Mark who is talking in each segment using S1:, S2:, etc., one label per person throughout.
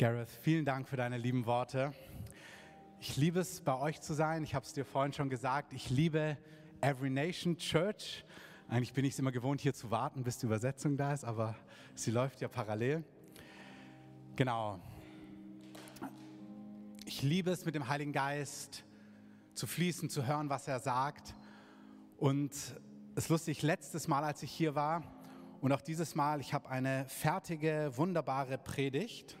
S1: Gareth, vielen Dank für deine lieben Worte. Ich liebe es, bei euch zu sein. Ich habe es dir vorhin schon gesagt. Ich liebe Every Nation Church. Eigentlich bin ich es immer gewohnt, hier zu warten, bis die Übersetzung da ist, aber sie läuft ja parallel. Genau. Ich liebe es, mit dem Heiligen Geist zu fließen, zu hören, was er sagt. Und es ist lustig, letztes Mal, als ich hier war, und auch dieses Mal, ich habe eine fertige, wunderbare Predigt.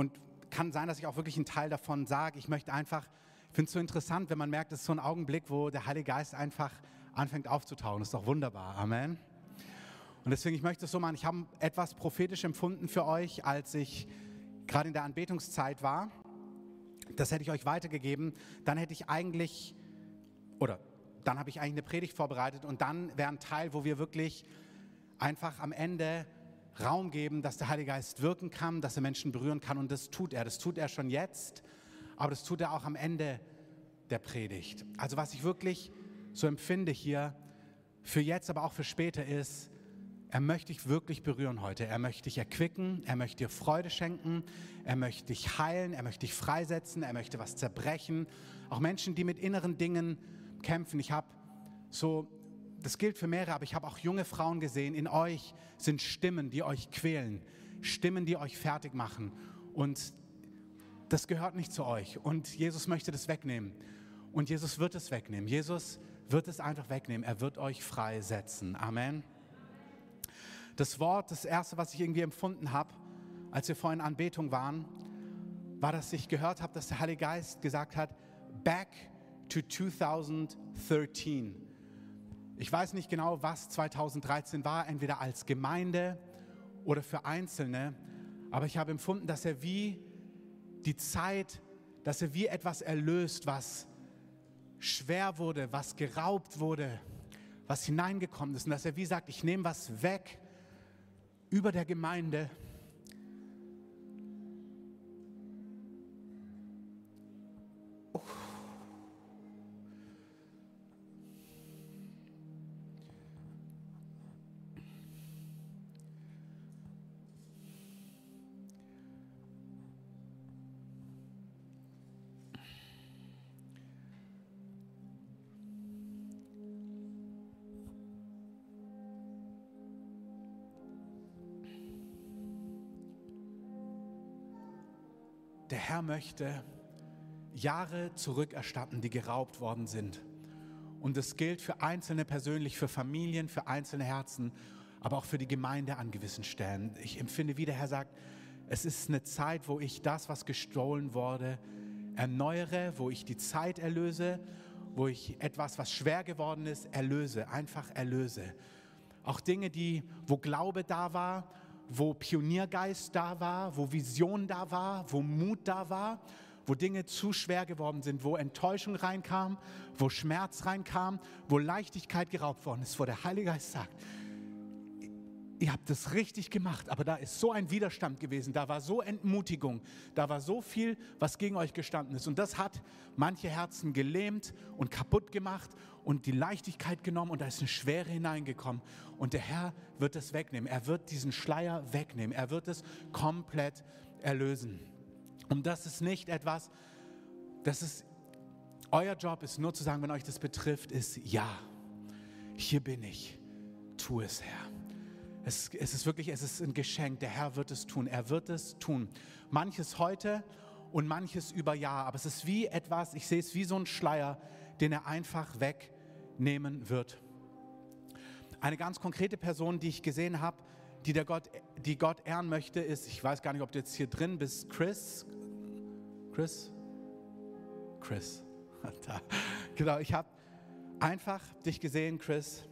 S1: Und kann sein, dass ich auch wirklich einen Teil davon sage. Ich möchte einfach, ich finde es so interessant, wenn man merkt, es ist so ein Augenblick, wo der Heilige Geist einfach anfängt aufzutauen. Das ist doch wunderbar. Amen. Und deswegen, ich möchte es so machen. Ich habe etwas prophetisch empfunden für euch, als ich gerade in der Anbetungszeit war. Das hätte ich euch weitergegeben. Dann hätte ich eigentlich, oder dann habe ich eigentlich eine Predigt vorbereitet und dann wäre ein Teil, wo wir wirklich einfach am Ende Raum geben, dass der Heilige Geist wirken kann, dass er Menschen berühren kann und das tut er. Das tut er schon jetzt, aber das tut er auch am Ende der Predigt. Also was ich wirklich so empfinde hier für jetzt, aber auch für später ist, er möchte dich wirklich berühren heute. Er möchte dich erquicken, er möchte dir Freude schenken, er möchte dich heilen, er möchte dich freisetzen, er möchte was zerbrechen. Auch Menschen, die mit inneren Dingen kämpfen. Ich habe so das gilt für mehrere, aber ich habe auch junge Frauen gesehen. In euch sind Stimmen, die euch quälen, Stimmen, die euch fertig machen. Und das gehört nicht zu euch. Und Jesus möchte das wegnehmen. Und Jesus wird es wegnehmen. Jesus wird es einfach wegnehmen. Er wird euch freisetzen. Amen. Das Wort, das erste, was ich irgendwie empfunden habe, als wir vorhin Anbetung waren, war, dass ich gehört habe, dass der Heilige Geist gesagt hat, back to 2013. Ich weiß nicht genau, was 2013 war, entweder als Gemeinde oder für Einzelne, aber ich habe empfunden, dass er wie die Zeit, dass er wie etwas erlöst, was schwer wurde, was geraubt wurde, was hineingekommen ist. Und dass er wie sagt, ich nehme was weg über der Gemeinde Herr möchte Jahre zurückerstatten, die geraubt worden sind. Und das gilt für Einzelne persönlich, für Familien, für einzelne Herzen, aber auch für die Gemeinde an gewissen Stellen. Ich empfinde, wie der Herr sagt, es ist eine Zeit, wo ich das, was gestohlen wurde, erneuere, wo ich die Zeit erlöse, wo ich etwas, was schwer geworden ist, erlöse, einfach erlöse. Auch Dinge, die, wo Glaube da war, wo Pioniergeist da war, wo Vision da war, wo Mut da war, wo Dinge zu schwer geworden sind, wo Enttäuschung reinkam, wo Schmerz reinkam, wo Leichtigkeit geraubt worden ist, wo der Heilige Geist sagt, ihr habt es richtig gemacht, aber da ist so ein Widerstand gewesen, da war so Entmutigung, da war so viel, was gegen euch gestanden ist. Und das hat manche Herzen gelähmt und kaputt gemacht und die Leichtigkeit genommen und da ist eine Schwere hineingekommen. Und der Herr wird es wegnehmen. Er wird diesen Schleier wegnehmen. Er wird es komplett erlösen. Und das ist nicht etwas, das ist, euer Job ist nur zu sagen, wenn euch das betrifft, ist ja, hier bin ich, tu es, Herr. Es, es ist wirklich, es ist ein Geschenk. Der Herr wird es tun. Er wird es tun. Manches heute und manches über Jahr. Aber es ist wie etwas, ich sehe es wie so ein Schleier, den er einfach wegnehmen wird. Eine ganz konkrete Person, die ich gesehen habe, die, der Gott, die Gott ehren möchte, ist, ich weiß gar nicht, ob du jetzt hier drin bist, Chris. Chris? Chris. Genau, ich habe einfach dich gesehen, Chris.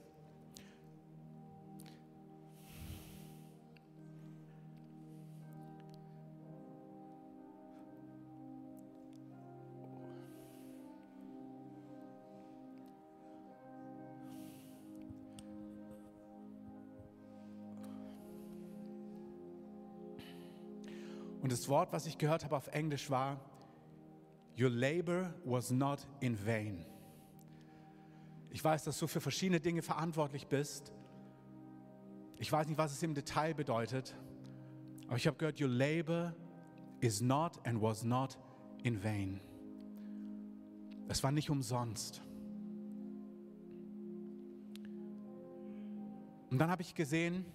S1: Und das Wort, was ich gehört habe auf Englisch war, Your labor was not in vain. Ich weiß, dass du für verschiedene Dinge verantwortlich bist. Ich weiß nicht, was es im Detail bedeutet, Aber ich habe gehört, your labor is not and was not in vain. Es war nicht umsonst. Und dann habe ich gesehen,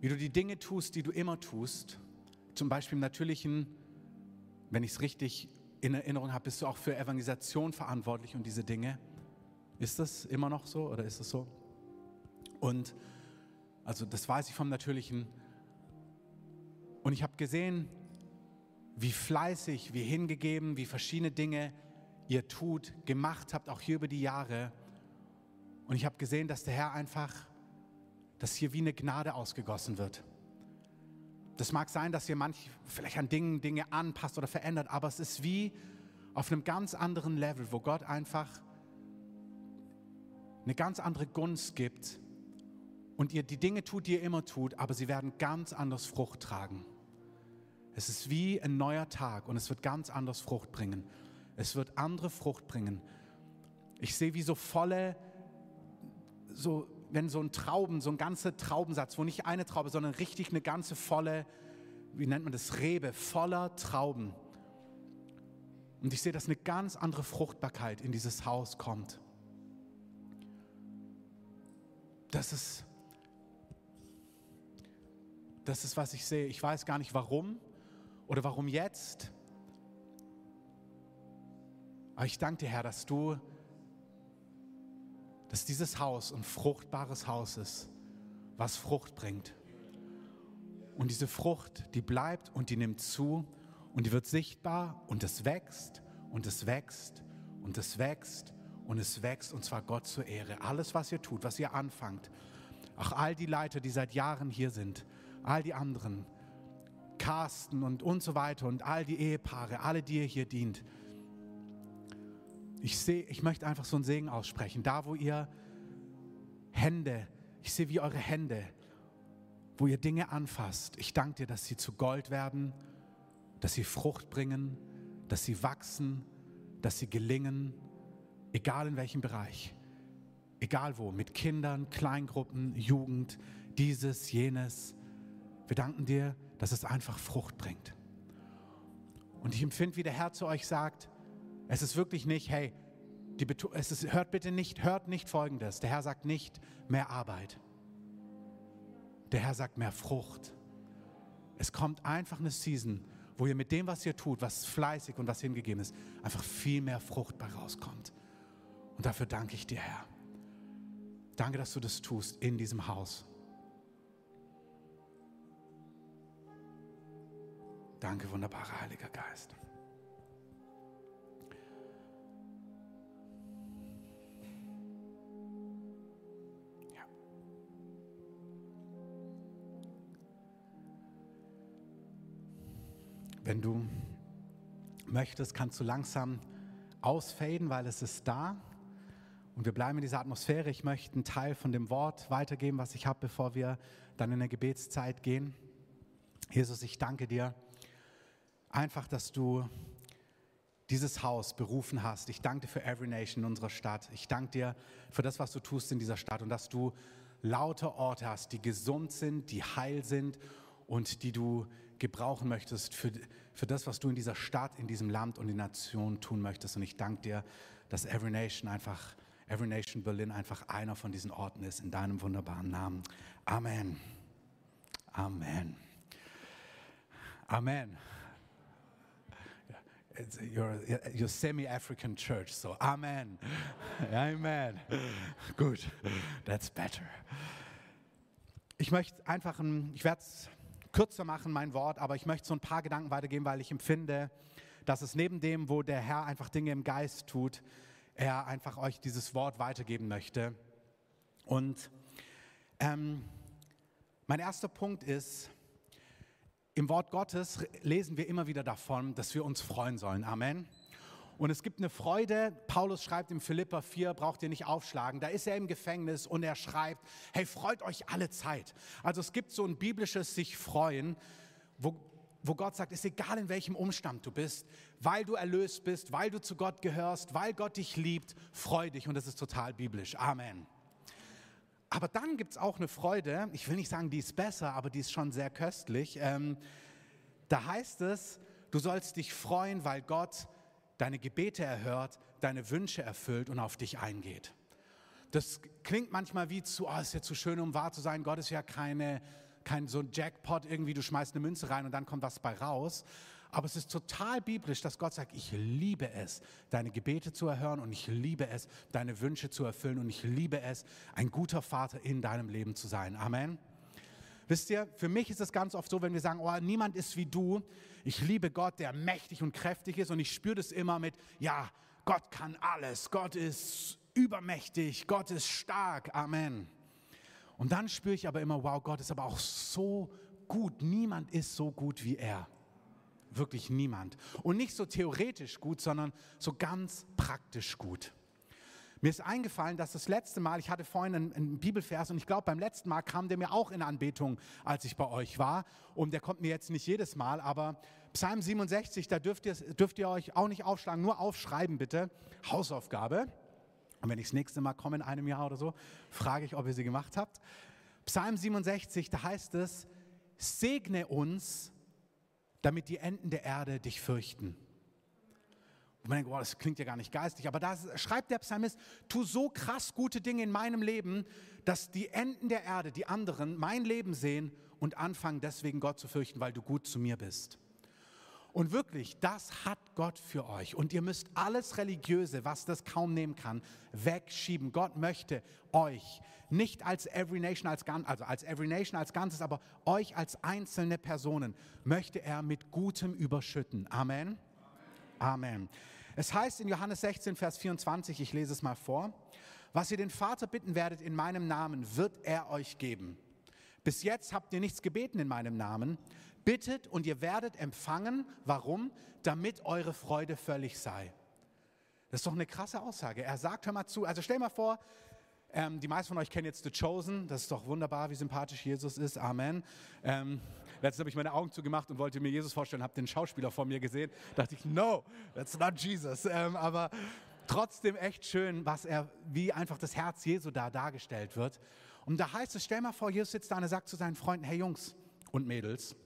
S1: wie du die Dinge tust, die du immer tust. Zum Beispiel im natürlichen, wenn ich es richtig in Erinnerung habe, bist du auch für Evangelisation verantwortlich und diese Dinge. Ist das immer noch so oder ist es so? Und also das weiß ich vom Natürlichen. Und ich habe gesehen, wie fleißig, wie hingegeben, wie verschiedene Dinge ihr tut, gemacht habt, auch hier über die Jahre. Und ich habe gesehen, dass der Herr einfach, dass hier wie eine Gnade ausgegossen wird. Das mag sein, dass ihr manch vielleicht an Dingen Dinge anpasst oder verändert, aber es ist wie auf einem ganz anderen Level, wo Gott einfach eine ganz andere Gunst gibt und ihr die Dinge tut, die ihr immer tut, aber sie werden ganz anders Frucht tragen. Es ist wie ein neuer Tag und es wird ganz anders Frucht bringen. Es wird andere Frucht bringen. Ich sehe wie so volle so, wenn so ein Trauben, so ein ganzer Traubensatz, wo nicht eine Traube, sondern richtig eine ganze volle, wie nennt man das, Rebe, voller Trauben. Und ich sehe, dass eine ganz andere Fruchtbarkeit in dieses Haus kommt. Das ist, das ist, was ich sehe. Ich weiß gar nicht warum oder warum jetzt. Aber ich danke dir, Herr, dass du dass dieses Haus ein fruchtbares Haus ist, was Frucht bringt. Und diese Frucht, die bleibt und die nimmt zu und die wird sichtbar und es wächst und es wächst und es wächst und es wächst und zwar Gott zur Ehre. Alles, was ihr tut, was ihr anfangt, auch all die Leiter, die seit Jahren hier sind, all die anderen, Carsten und und so weiter und all die Ehepaare, alle, die ihr hier dient, ich sehe, ich möchte einfach so einen Segen aussprechen. Da, wo ihr Hände, ich sehe wie eure Hände, wo ihr Dinge anfasst. Ich danke dir, dass sie zu Gold werden, dass sie Frucht bringen, dass sie wachsen, dass sie gelingen, egal in welchem Bereich, egal wo, mit Kindern, Kleingruppen, Jugend, dieses, jenes. Wir danken dir, dass es einfach Frucht bringt. Und ich empfinde, wie der Herr zu euch sagt, es ist wirklich nicht, hey, es ist, hört bitte nicht, hört nicht Folgendes. Der Herr sagt nicht mehr Arbeit. Der Herr sagt mehr Frucht. Es kommt einfach eine Season, wo ihr mit dem, was ihr tut, was fleißig und was hingegeben ist, einfach viel mehr Frucht bei rauskommt. Und dafür danke ich dir, Herr. Danke, dass du das tust in diesem Haus. Danke, wunderbarer Heiliger Geist. Wenn du möchtest, kannst du langsam ausfaden, weil es ist da. Und wir bleiben in dieser Atmosphäre. Ich möchte einen Teil von dem Wort weitergeben, was ich habe, bevor wir dann in der Gebetszeit gehen. Jesus, ich danke dir einfach, dass du dieses Haus berufen hast. Ich danke dir für Every Nation in unserer Stadt. Ich danke dir für das, was du tust in dieser Stadt und dass du laute Orte hast, die gesund sind, die heil sind und die du gebrauchen möchtest für, für das, was du in dieser Stadt, in diesem Land und in Nation tun möchtest. Und ich danke dir, dass Every Nation einfach, Every Nation Berlin einfach einer von diesen Orten ist, in deinem wunderbaren Namen. Amen. Amen. Amen. You're, you're semi-African church, so Amen. Amen. Gut, that's better. Ich möchte einfach, ein, ich werde es kürzer machen, mein Wort, aber ich möchte so ein paar Gedanken weitergeben, weil ich empfinde, dass es neben dem, wo der Herr einfach Dinge im Geist tut, er einfach euch dieses Wort weitergeben möchte. Und ähm, mein erster Punkt ist, im Wort Gottes lesen wir immer wieder davon, dass wir uns freuen sollen. Amen. Und es gibt eine Freude. Paulus schreibt im Philippa 4, braucht ihr nicht aufschlagen. Da ist er im Gefängnis und er schreibt, hey, freut euch alle Zeit. Also es gibt so ein biblisches sich freuen, wo, wo Gott sagt, ist egal in welchem Umstand du bist, weil du erlöst bist, weil du zu Gott gehörst, weil Gott dich liebt, freu dich. Und das ist total biblisch. Amen. Aber dann gibt es auch eine Freude, ich will nicht sagen, die ist besser, aber die ist schon sehr köstlich. Ähm, da heißt es, du sollst dich freuen, weil Gott deine Gebete erhört, deine Wünsche erfüllt und auf dich eingeht. Das klingt manchmal wie zu, oh, ist ja zu schön, um wahr zu sein. Gott ist ja keine, kein so ein Jackpot, irgendwie du schmeißt eine Münze rein und dann kommt was bei raus. Aber es ist total biblisch, dass Gott sagt, ich liebe es, deine Gebete zu erhören und ich liebe es, deine Wünsche zu erfüllen und ich liebe es, ein guter Vater in deinem Leben zu sein. Amen. Wisst ihr, für mich ist es ganz oft so, wenn wir sagen, oh, niemand ist wie du. Ich liebe Gott, der mächtig und kräftig ist und ich spüre das immer mit, ja, Gott kann alles, Gott ist übermächtig, Gott ist stark, Amen. Und dann spüre ich aber immer, wow, Gott ist aber auch so gut. Niemand ist so gut wie er. Wirklich niemand. Und nicht so theoretisch gut, sondern so ganz praktisch gut. Mir ist eingefallen, dass das letzte Mal, ich hatte vorhin einen, einen Bibelvers und ich glaube, beim letzten Mal kam der mir auch in Anbetung, als ich bei euch war. Und der kommt mir jetzt nicht jedes Mal, aber Psalm 67, da dürft ihr, dürft ihr euch auch nicht aufschlagen, nur aufschreiben bitte. Hausaufgabe. Und wenn ich das nächste Mal komme in einem Jahr oder so, frage ich, ob ihr sie gemacht habt. Psalm 67, da heißt es, segne uns, damit die Enden der Erde dich fürchten. Und man denkt, oh, das klingt ja gar nicht geistig, aber da schreibt der Psalmist, tu so krass gute Dinge in meinem Leben, dass die Enden der Erde, die anderen, mein Leben sehen und anfangen deswegen Gott zu fürchten, weil du gut zu mir bist. Und wirklich, das hat Gott für euch. Und ihr müsst alles Religiöse, was das kaum nehmen kann, wegschieben. Gott möchte euch nicht als Every Nation als also als Every Nation als Ganzes, aber euch als einzelne Personen möchte er mit Gutem überschütten. Amen. Amen. Es heißt in Johannes 16, Vers 24, ich lese es mal vor, was ihr den Vater bitten werdet in meinem Namen, wird er euch geben. Bis jetzt habt ihr nichts gebeten in meinem Namen. Bittet und ihr werdet empfangen. Warum? Damit eure Freude völlig sei. Das ist doch eine krasse Aussage. Er sagt, hör mal zu, also stell mal vor, ähm, die meisten von euch kennen jetzt The Chosen. Das ist doch wunderbar, wie sympathisch Jesus ist. Amen. Ähm, letztens habe ich meine Augen zugemacht und wollte mir Jesus vorstellen, habe den Schauspieler vor mir gesehen. dachte ich, no, that's not Jesus. Ähm, aber trotzdem echt schön, was er, wie einfach das Herz Jesu da dargestellt wird. Und da heißt es, stell mal vor, Jesus sitzt da und er sagt zu seinen Freunden, hey Jungs und Mädels,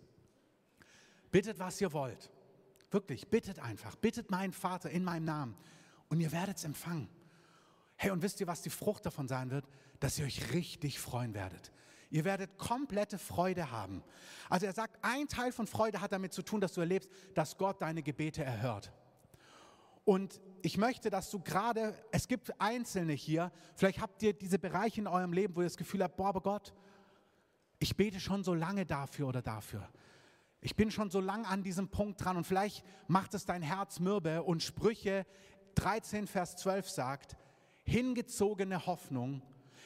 S1: bittet, was ihr wollt. Wirklich, bittet einfach. Bittet meinen Vater in meinem Namen und ihr werdet es empfangen. Hey, und wisst ihr, was die Frucht davon sein wird? Dass ihr euch richtig freuen werdet. Ihr werdet komplette Freude haben. Also er sagt, ein Teil von Freude hat damit zu tun, dass du erlebst, dass Gott deine Gebete erhört. Und ich möchte, dass du gerade, es gibt Einzelne hier, vielleicht habt ihr diese Bereiche in eurem Leben, wo ihr das Gefühl habt, boah, aber Gott, ich bete schon so lange dafür oder dafür. Ich bin schon so lange an diesem Punkt dran und vielleicht macht es dein Herz mürbe und Sprüche 13, Vers 12 sagt, hingezogene Hoffnung.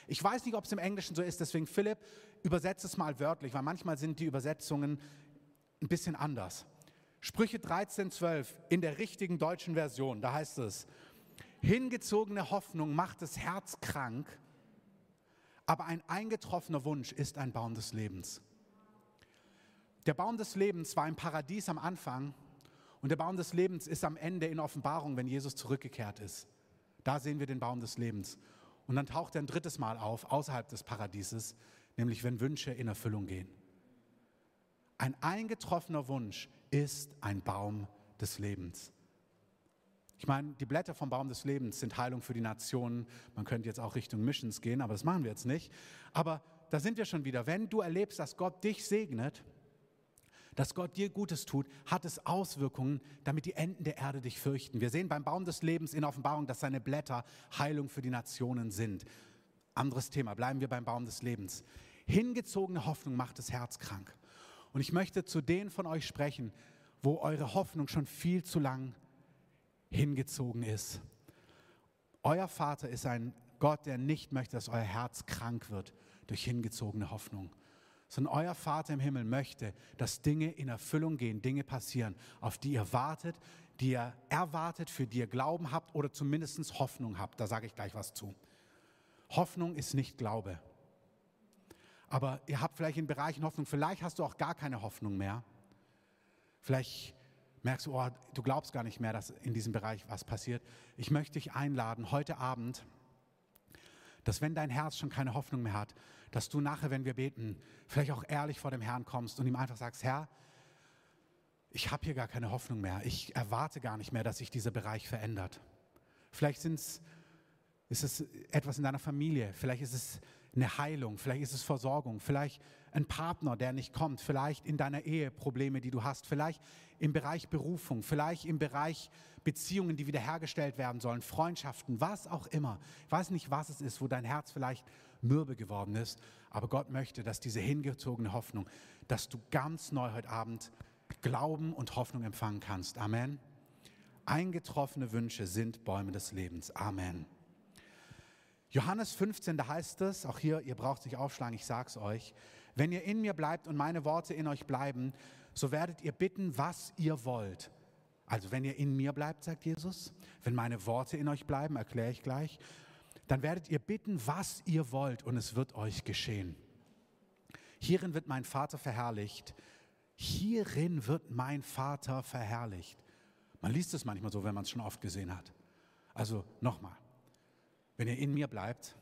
S1: Ich weiß nicht, ob es im Englischen so ist, deswegen Philipp, übersetze es mal wörtlich, weil manchmal sind die Übersetzungen ein bisschen anders. Sprüche 13, 12 in der richtigen deutschen Version, da heißt es, hingezogene Hoffnung macht das Herz krank, aber ein eingetroffener Wunsch ist ein Baum des Lebens. Der Baum des Lebens war ein Paradies am Anfang und der Baum des Lebens ist am Ende in Offenbarung, wenn Jesus zurückgekehrt ist. Da sehen wir den Baum des Lebens. Und dann taucht er ein drittes Mal auf, außerhalb des Paradieses, nämlich wenn Wünsche in Erfüllung gehen. Ein eingetroffener Wunsch ist ein Baum des Lebens. Ich meine, die Blätter vom Baum des Lebens sind Heilung für die Nationen. Man könnte jetzt auch Richtung Missions gehen, aber das machen wir jetzt nicht. Aber da sind wir schon wieder. Wenn du erlebst, dass Gott dich segnet, dass Gott dir Gutes tut, hat es Auswirkungen, damit die Enden der Erde dich fürchten. Wir sehen beim Baum des Lebens in Offenbarung, dass seine Blätter Heilung für die Nationen sind. Anderes Thema, bleiben wir beim Baum des Lebens. Hingezogene Hoffnung macht das Herz krank. Und ich möchte zu denen von euch sprechen, wo eure Hoffnung schon viel zu lang hingezogen ist. Euer Vater ist ein Gott, der nicht möchte, dass euer Herz krank wird durch hingezogene Hoffnung sondern euer Vater im Himmel möchte, dass Dinge in Erfüllung gehen, Dinge passieren, auf die ihr wartet, die ihr erwartet, für die ihr Glauben habt oder zumindest Hoffnung habt. Da sage ich gleich was zu. Hoffnung ist nicht Glaube. Aber ihr habt vielleicht in Bereichen Hoffnung, vielleicht hast du auch gar keine Hoffnung mehr. Vielleicht merkst du, oh, du glaubst gar nicht mehr, dass in diesem Bereich was passiert. Ich möchte dich einladen, heute Abend dass wenn dein Herz schon keine Hoffnung mehr hat, dass du nachher, wenn wir beten, vielleicht auch ehrlich vor dem Herrn kommst und ihm einfach sagst, Herr, ich habe hier gar keine Hoffnung mehr. Ich erwarte gar nicht mehr, dass sich dieser Bereich verändert. Vielleicht ist es etwas in deiner Familie, vielleicht ist es eine Heilung, vielleicht ist es Versorgung, vielleicht ein Partner, der nicht kommt, vielleicht in deiner Ehe Probleme, die du hast, vielleicht im Bereich Berufung, vielleicht im Bereich Beziehungen, die wiederhergestellt werden sollen, Freundschaften, was auch immer. Ich weiß nicht, was es ist, wo dein Herz vielleicht mürbe geworden ist, aber Gott möchte, dass diese hingezogene Hoffnung, dass du ganz neu heute Abend Glauben und Hoffnung empfangen kannst. Amen. Eingetroffene Wünsche sind Bäume des Lebens. Amen. Johannes 15, da heißt es, auch hier, ihr braucht sich aufschlagen, ich sage es euch, wenn ihr in mir bleibt und meine Worte in euch bleiben, so werdet ihr bitten, was ihr wollt. Also wenn ihr in mir bleibt, sagt Jesus, wenn meine Worte in euch bleiben, erkläre ich gleich, dann werdet ihr bitten, was ihr wollt und es wird euch geschehen. Hierin wird mein Vater verherrlicht. Hierin wird mein Vater verherrlicht. Man liest es manchmal so, wenn man es schon oft gesehen hat. Also nochmal, wenn ihr in mir bleibt,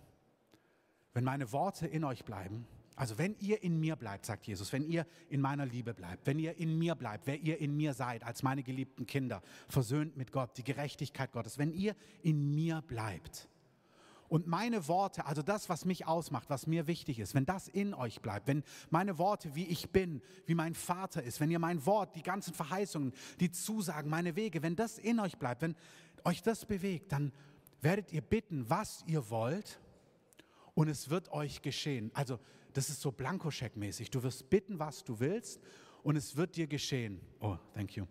S1: wenn meine Worte in euch bleiben, also wenn ihr in mir bleibt, sagt Jesus, wenn ihr in meiner Liebe bleibt, wenn ihr in mir bleibt, wer ihr in mir seid, als meine geliebten Kinder, versöhnt mit Gott, die Gerechtigkeit Gottes, wenn ihr in mir bleibt und meine Worte, also das, was mich ausmacht, was mir wichtig ist, wenn das in euch bleibt, wenn meine Worte, wie ich bin, wie mein Vater ist, wenn ihr mein Wort, die ganzen Verheißungen, die Zusagen, meine Wege, wenn das in euch bleibt, wenn euch das bewegt, dann werdet ihr bitten, was ihr wollt und es wird euch geschehen. Also das ist so Blankoscheck-mäßig. Du wirst bitten, was du willst und es wird dir geschehen. Oh, thank you.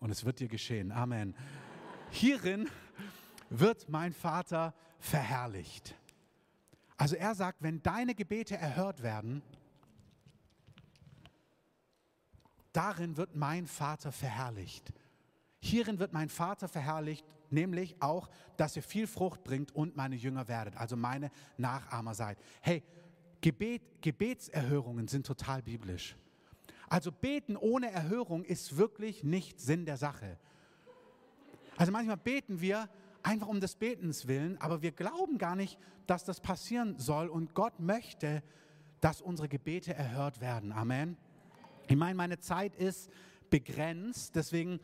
S1: Und es wird dir geschehen. Amen. Hierin wird mein Vater verherrlicht. Also er sagt, wenn deine Gebete erhört werden, darin wird mein Vater verherrlicht. Hierin wird mein Vater verherrlicht, nämlich auch, dass ihr viel Frucht bringt und meine Jünger werdet, also meine Nachahmer seid. Hey, Gebet, Gebetserhörungen sind total biblisch. Also beten ohne Erhörung ist wirklich nicht Sinn der Sache. Also manchmal beten wir einfach um des Betens willen, aber wir glauben gar nicht, dass das passieren soll und Gott möchte, dass unsere Gebete erhört werden. Amen. Ich meine, meine Zeit ist begrenzt, deswegen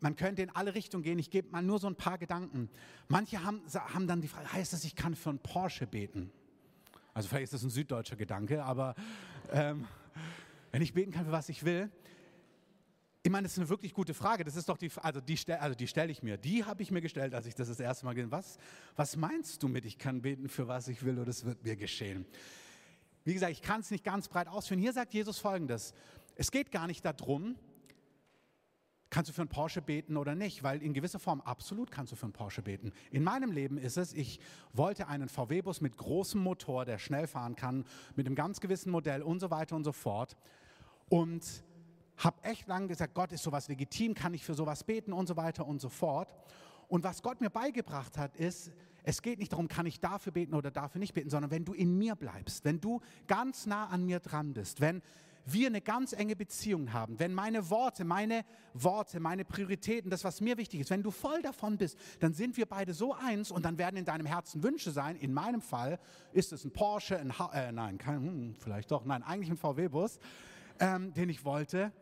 S1: man könnte in alle Richtungen gehen. Ich gebe mal nur so ein paar Gedanken. Manche haben, haben dann die Frage, heißt das, ich kann für einen Porsche beten? Also vielleicht ist das ein süddeutscher Gedanke, aber ähm, wenn ich beten kann, für was ich will. Ich meine, das ist eine wirklich gute Frage. Das ist doch die, also die, also die stelle ich mir. Die habe ich mir gestellt, als ich das das erste Mal gesehen habe. Was, was meinst du mit, ich kann beten, für was ich will und es wird mir geschehen? Wie gesagt, ich kann es nicht ganz breit ausführen. Hier sagt Jesus Folgendes. Es geht gar nicht darum, kannst du für einen Porsche beten oder nicht, weil in gewisser Form absolut kannst du für einen Porsche beten. In meinem Leben ist es, ich wollte einen VW-Bus mit großem Motor, der schnell fahren kann, mit einem ganz gewissen Modell und so weiter und so fort. Und habe echt lange gesagt, Gott ist sowas legitim, kann ich für sowas beten und so weiter und so fort. Und was Gott mir beigebracht hat, ist, es geht nicht darum, kann ich dafür beten oder dafür nicht beten, sondern wenn du in mir bleibst, wenn du ganz nah an mir dran bist, wenn wir eine ganz enge Beziehung haben, wenn meine Worte, meine Worte, meine Prioritäten, das, was mir wichtig ist, wenn du voll davon bist, dann sind wir beide so eins und dann werden in deinem Herzen Wünsche sein. In meinem Fall ist es ein Porsche, ein ha äh, nein, kein, hm, vielleicht doch, nein, eigentlich ein VW-Bus, ähm, den ich wollte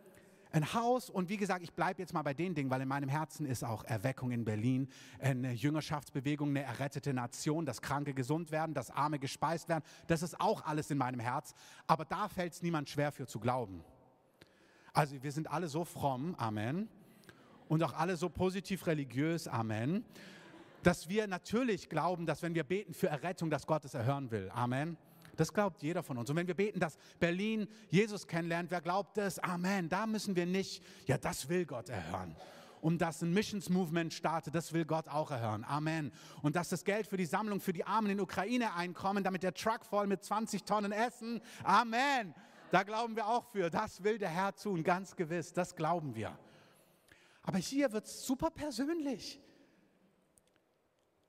S1: ein Haus und wie gesagt, ich bleibe jetzt mal bei den Dingen, weil in meinem Herzen ist auch Erweckung in Berlin, eine Jüngerschaftsbewegung, eine errettete Nation, dass Kranke gesund werden, dass Arme gespeist werden. Das ist auch alles in meinem Herz. Aber da fällt es niemand schwer für zu glauben. Also wir sind alle so fromm, Amen. Und auch alle so positiv religiös, Amen. Dass wir natürlich glauben, dass wenn wir beten für Errettung, dass Gott es erhören will. Amen. Das glaubt jeder von uns. Und wenn wir beten, dass Berlin Jesus kennenlernt, wer glaubt das? Amen. Da müssen wir nicht, ja, das will Gott erhören. Und dass ein Missions Movement startet, das will Gott auch erhören. Amen. Und dass das Geld für die Sammlung für die Armen in Ukraine einkommen, damit der Truck voll mit 20 Tonnen Essen. Amen. Da glauben wir auch für. Das will der Herr tun, ganz gewiss. Das glauben wir. Aber hier wird es super persönlich.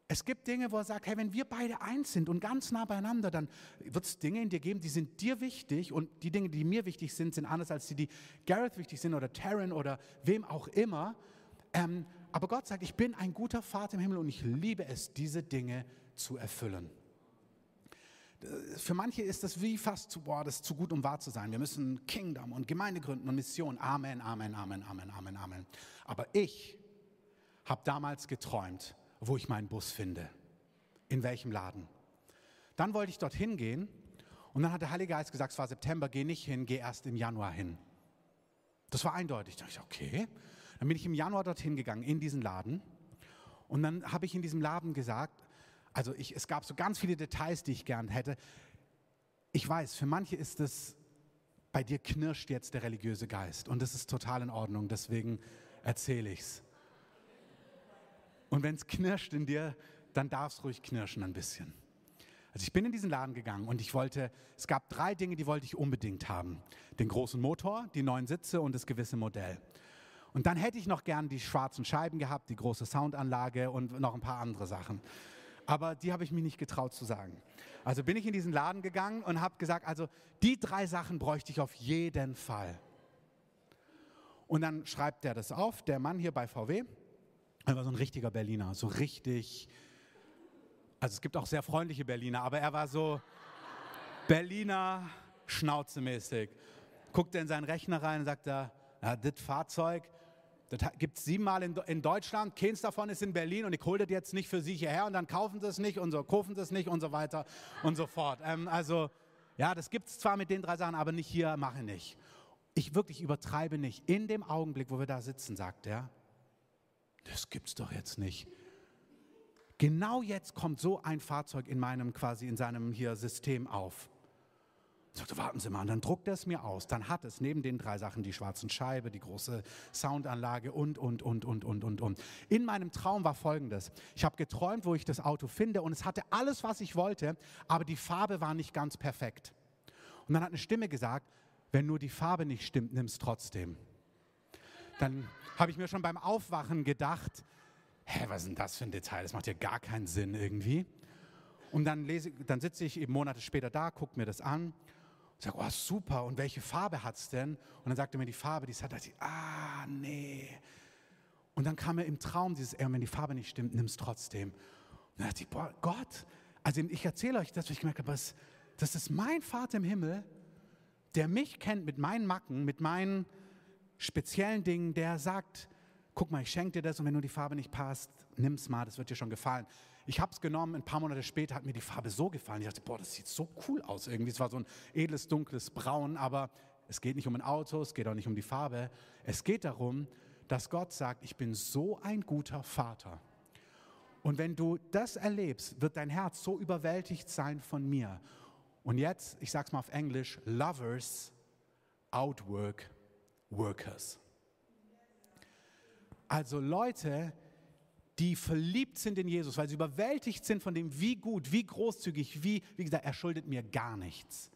S1: Es gibt Dinge, wo er sagt, hey, wenn wir beide eins sind und ganz nah beieinander, dann wird es Dinge in dir geben, die sind dir wichtig und die Dinge, die mir wichtig sind, sind anders als die, die Gareth wichtig sind oder Taryn oder wem auch immer. Ähm, aber Gott sagt, ich bin ein guter Vater im Himmel und ich liebe es, diese Dinge zu erfüllen. Für manche ist das wie fast zu, boah, das ist zu gut, um wahr zu sein. Wir müssen Kingdom und Gemeinde gründen und Mission. Amen, Amen, Amen, Amen, Amen, Amen. Aber ich habe damals geträumt, wo ich meinen Bus finde. In welchem Laden. Dann wollte ich dorthin gehen und dann hat der Heilige Geist gesagt, es war September, geh nicht hin, geh erst im Januar hin. Das war eindeutig. Da dachte ich, okay. Dann bin ich im Januar dorthin gegangen, in diesen Laden. Und dann habe ich in diesem Laden gesagt, also ich, es gab so ganz viele Details, die ich gern hätte. Ich weiß, für manche ist es, bei dir knirscht jetzt der religiöse Geist. Und das ist total in Ordnung, deswegen erzähle ich es. Und wenn es knirscht in dir, dann darf es ruhig knirschen ein bisschen. Also ich bin in diesen Laden gegangen und ich wollte, es gab drei Dinge, die wollte ich unbedingt haben. Den großen Motor, die neuen Sitze und das gewisse Modell. Und dann hätte ich noch gern die schwarzen Scheiben gehabt, die große Soundanlage und noch ein paar andere Sachen. Aber die habe ich mich nicht getraut zu sagen. Also bin ich in diesen Laden gegangen und habe gesagt, also die drei Sachen bräuchte ich auf jeden Fall. Und dann schreibt der das auf, der Mann hier bei VW. Er war so ein richtiger Berliner, so richtig. Also es gibt auch sehr freundliche Berliner, aber er war so Berliner schnauzemäßig. Guckt er in seinen Rechner rein und sagt er, ja, das Fahrzeug, das gibt es siebenmal in, in Deutschland, keins davon ist in Berlin und ich hole das jetzt nicht für Sie hierher und dann kaufen Sie es nicht und so, kaufen Sie es nicht und so weiter und so fort. Ähm, also, ja, das gibt es zwar mit den drei Sachen, aber nicht hier, mache ich nicht. Ich wirklich übertreibe nicht. In dem Augenblick, wo wir da sitzen, sagt er, das gibt's doch jetzt nicht. Genau jetzt kommt so ein Fahrzeug in meinem quasi in seinem hier System auf. Ich sagte, warten Sie mal, und dann druckt er es mir aus. Dann hat es neben den drei Sachen die schwarzen Scheibe, die große Soundanlage und, und, und, und, und, und, und. In meinem Traum war folgendes. Ich habe geträumt, wo ich das Auto finde und es hatte alles, was ich wollte, aber die Farbe war nicht ganz perfekt. Und dann hat eine Stimme gesagt, wenn nur die Farbe nicht stimmt, nimm es trotzdem. Dann habe ich mir schon beim Aufwachen gedacht, hä, was ist denn das für ein Detail? Das macht ja gar keinen Sinn irgendwie. Und dann, lese, dann sitze ich eben Monate später da, gucke mir das an ich sage, oh super, und welche Farbe hat es denn? Und dann sagte er mir die Farbe, die es hat. Da ich, ah, nee. Und dann kam mir im Traum dieses, ey, wenn die Farbe nicht stimmt, nimm es trotzdem. Und dann dachte ich, boah, Gott, also ich erzähle euch das, weil ich gemerkt habe, das ist mein Vater im Himmel, der mich kennt mit meinen Macken, mit meinen speziellen Dingen, der sagt, guck mal, ich schenke dir das und wenn nur die Farbe nicht passt, nimm es mal, das wird dir schon gefallen. Ich habe es genommen, ein paar Monate später hat mir die Farbe so gefallen. Ich dachte, boah, das sieht so cool aus irgendwie. Es war so ein edles, dunkles Braun, aber es geht nicht um ein Auto, es geht auch nicht um die Farbe. Es geht darum, dass Gott sagt, ich bin so ein guter Vater. Und wenn du das erlebst, wird dein Herz so überwältigt sein von mir. Und jetzt, ich sage es mal auf Englisch, Lovers outwork Workers. Also Leute, die verliebt sind in Jesus, weil sie überwältigt sind von dem, wie gut, wie großzügig, wie, wie gesagt, er schuldet mir gar nichts.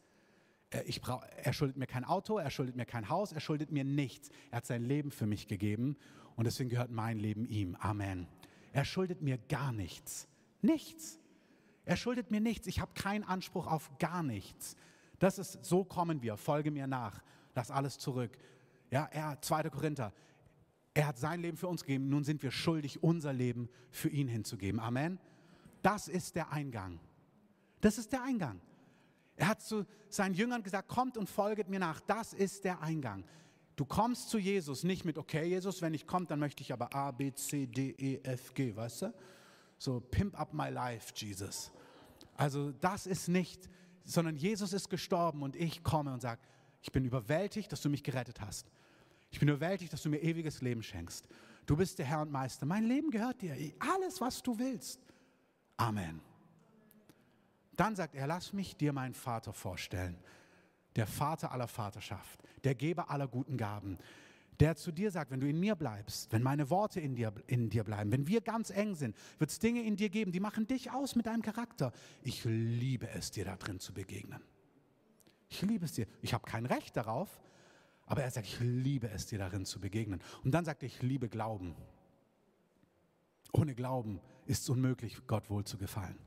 S1: Ich brauch, er schuldet mir kein Auto, er schuldet mir kein Haus, er schuldet mir nichts. Er hat sein Leben für mich gegeben und deswegen gehört mein Leben ihm. Amen. Er schuldet mir gar nichts. Nichts. Er schuldet mir nichts. Ich habe keinen Anspruch auf gar nichts. Das ist, so kommen wir. Folge mir nach. Lass alles zurück. Ja, er, 2. Korinther. Er hat sein Leben für uns gegeben, nun sind wir schuldig, unser Leben für ihn hinzugeben. Amen. Das ist der Eingang. Das ist der Eingang. Er hat zu seinen Jüngern gesagt, kommt und folget mir nach. Das ist der Eingang. Du kommst zu Jesus nicht mit, okay, Jesus, wenn ich komme, dann möchte ich aber A, B, C, D, E, F, G, weißt du? So, pimp up my life, Jesus. Also das ist nicht, sondern Jesus ist gestorben und ich komme und sage, ich bin überwältigt, dass du mich gerettet hast. Ich bin überwältigt, dass du mir ewiges Leben schenkst. Du bist der Herr und Meister. Mein Leben gehört dir. Alles, was du willst. Amen. Dann sagt er, lass mich dir meinen Vater vorstellen. Der Vater aller Vaterschaft, der Geber aller guten Gaben, der zu dir sagt, wenn du in mir bleibst, wenn meine Worte in dir, in dir bleiben, wenn wir ganz eng sind, wird es Dinge in dir geben, die machen dich aus mit deinem Charakter. Ich liebe es, dir da drin zu begegnen. Ich liebe es dir. Ich habe kein Recht darauf, aber er sagt, ich liebe es, dir darin zu begegnen. Und dann sagt er, ich liebe Glauben. Ohne Glauben ist es unmöglich, Gott wohl zu gefallen.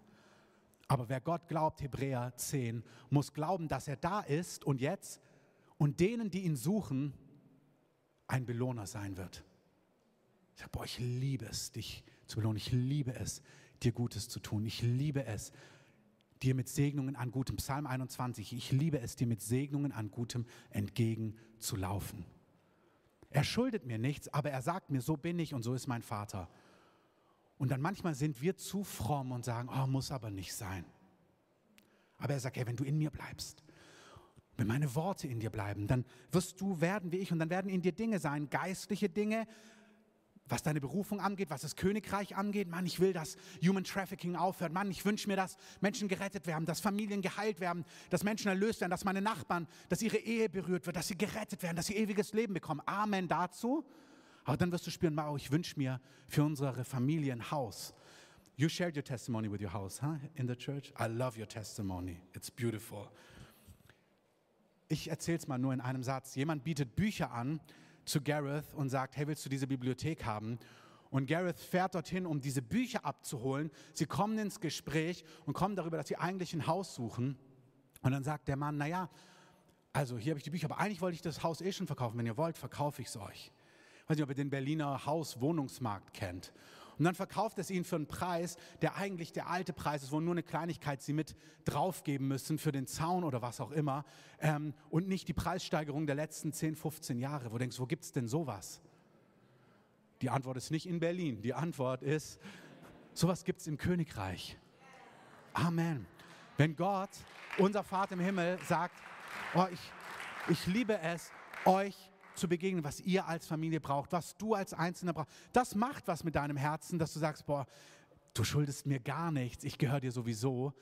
S1: Aber wer Gott glaubt, Hebräer 10, muss glauben, dass er da ist und jetzt und denen, die ihn suchen, ein Belohner sein wird. Ich sage, boah, ich liebe es, dich zu belohnen. Ich liebe es, dir Gutes zu tun. Ich liebe es, dir mit Segnungen an Gutem. Psalm 21. Ich liebe es, dir mit Segnungen an Gutem entgegenzulaufen. Er schuldet mir nichts, aber er sagt mir, so bin ich und so ist mein Vater. Und dann manchmal sind wir zu fromm und sagen, oh, muss aber nicht sein. Aber er sagt, hey, wenn du in mir bleibst, wenn meine Worte in dir bleiben, dann wirst du werden wie ich und dann werden in dir Dinge sein, geistliche Dinge, was deine Berufung angeht, was das Königreich angeht. Mann, ich will, dass Human Trafficking aufhört. Mann, ich wünsche mir, dass Menschen gerettet werden, dass Familien geheilt werden, dass Menschen erlöst werden, dass meine Nachbarn, dass ihre Ehe berührt wird, dass sie gerettet werden, dass sie ewiges Leben bekommen. Amen dazu. Aber dann wirst du spüren, wow, ich wünsche mir für unsere Familie ein Haus. You shared your testimony with your house, huh, in the church? I love your testimony. It's beautiful. Ich erzähle es mal nur in einem Satz. Jemand bietet Bücher an, zu Gareth und sagt, hey, willst du diese Bibliothek haben? Und Gareth fährt dorthin, um diese Bücher abzuholen. Sie kommen ins Gespräch und kommen darüber, dass sie eigentlich ein Haus suchen. Und dann sagt der Mann, naja, also hier habe ich die Bücher, aber eigentlich wollte ich das Haus eh schon verkaufen. Wenn ihr wollt, verkaufe ich es euch. Ich weiß nicht, ob ihr den Berliner Haus-Wohnungsmarkt kennt. Und dann verkauft es ihnen für einen Preis, der eigentlich der alte Preis ist, wo nur eine Kleinigkeit sie mit draufgeben müssen für den Zaun oder was auch immer. Ähm, und nicht die Preissteigerung der letzten 10, 15 Jahre. Wo du denkst, wo gibt es denn sowas? Die Antwort ist nicht in Berlin. Die Antwort ist, sowas gibt es im Königreich. Amen. Wenn Gott, unser Vater im Himmel, sagt, oh, ich, ich liebe es, euch zu begegnen, was ihr als Familie braucht, was du als Einzelner brauchst. Das macht was mit deinem Herzen, dass du sagst, boah, du schuldest mir gar nichts, ich gehöre dir sowieso.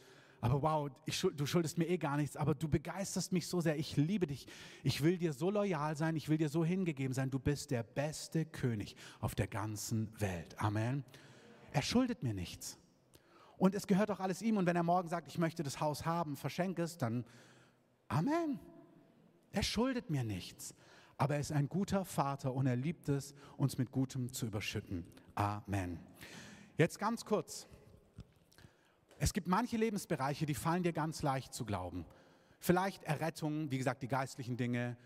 S1: Aber wow, ich, du schuldest mir eh gar nichts, aber du begeisterst mich so sehr. Ich liebe dich. Ich will dir so loyal sein, ich will dir so hingegeben sein. Du bist der beste König auf der ganzen Welt. Amen. Er schuldet mir nichts. Und es gehört auch alles ihm. Und wenn er morgen sagt, ich möchte das Haus haben, verschenke es, dann Amen. Er schuldet mir nichts aber er ist ein guter Vater und er liebt es, uns mit Gutem zu überschütten. Amen. Jetzt ganz kurz. Es gibt manche Lebensbereiche, die fallen dir ganz leicht zu glauben. Vielleicht Errettung, wie gesagt, die geistlichen Dinge,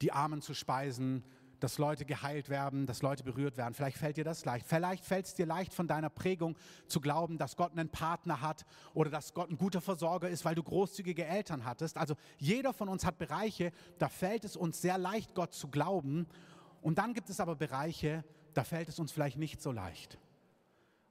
S1: die Armen zu speisen, dass Leute geheilt werden, dass Leute berührt werden. Vielleicht fällt dir das leicht. Vielleicht fällt es dir leicht von deiner Prägung zu glauben, dass Gott einen Partner hat oder dass Gott ein guter Versorger ist, weil du großzügige Eltern hattest. Also jeder von uns hat Bereiche, da fällt es uns sehr leicht, Gott zu glauben. Und dann gibt es aber Bereiche, da fällt es uns vielleicht nicht so leicht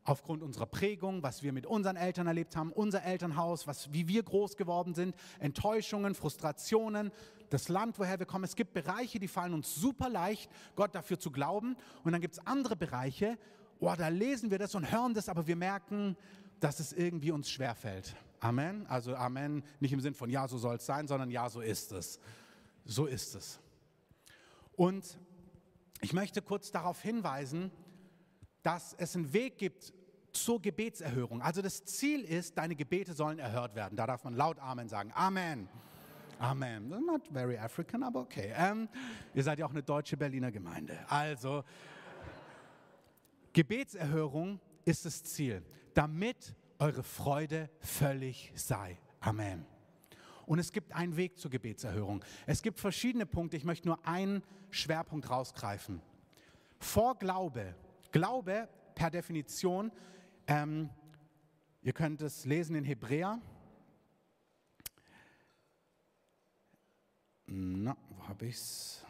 S1: aufgrund unserer Prägung, was wir mit unseren Eltern erlebt haben, unser Elternhaus, was, wie wir groß geworden sind, Enttäuschungen, Frustrationen, das Land, woher wir kommen. Es gibt Bereiche, die fallen uns super leicht, Gott dafür zu glauben. Und dann gibt es andere Bereiche, oh, da lesen wir das und hören das, aber wir merken, dass es irgendwie uns schwerfällt. Amen. Also Amen, nicht im Sinn von ja, so soll es sein, sondern ja, so ist es. So ist es. Und ich möchte kurz darauf hinweisen, dass es einen Weg gibt zur Gebetserhörung. Also das Ziel ist, deine Gebete sollen erhört werden. Da darf man laut Amen sagen. Amen. Amen. Not very African, aber okay. Ähm, ihr seid ja auch eine deutsche Berliner Gemeinde. Also, Gebetserhörung ist das Ziel, damit eure Freude völlig sei. Amen. Und es gibt einen Weg zur Gebetserhörung. Es gibt verschiedene Punkte. Ich möchte nur einen Schwerpunkt rausgreifen. Vor Glaube Glaube per Definition, ähm, ihr könnt es lesen in Hebräer. Na, wo habe ich es?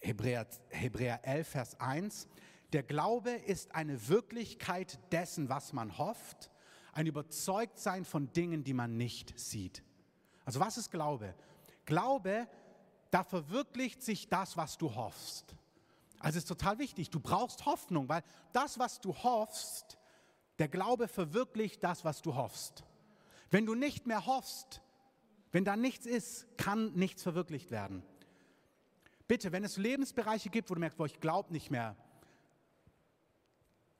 S1: Hebräer, Hebräer 11, Vers 1. Der Glaube ist eine Wirklichkeit dessen, was man hofft, ein Überzeugtsein von Dingen, die man nicht sieht. Also was ist Glaube? Glaube da verwirklicht sich das, was du hoffst. Also ist total wichtig, du brauchst Hoffnung, weil das, was du hoffst, der Glaube verwirklicht das, was du hoffst. Wenn du nicht mehr hoffst, wenn da nichts ist, kann nichts verwirklicht werden. Bitte, wenn es Lebensbereiche gibt, wo du merkst, boah, ich glaube nicht mehr,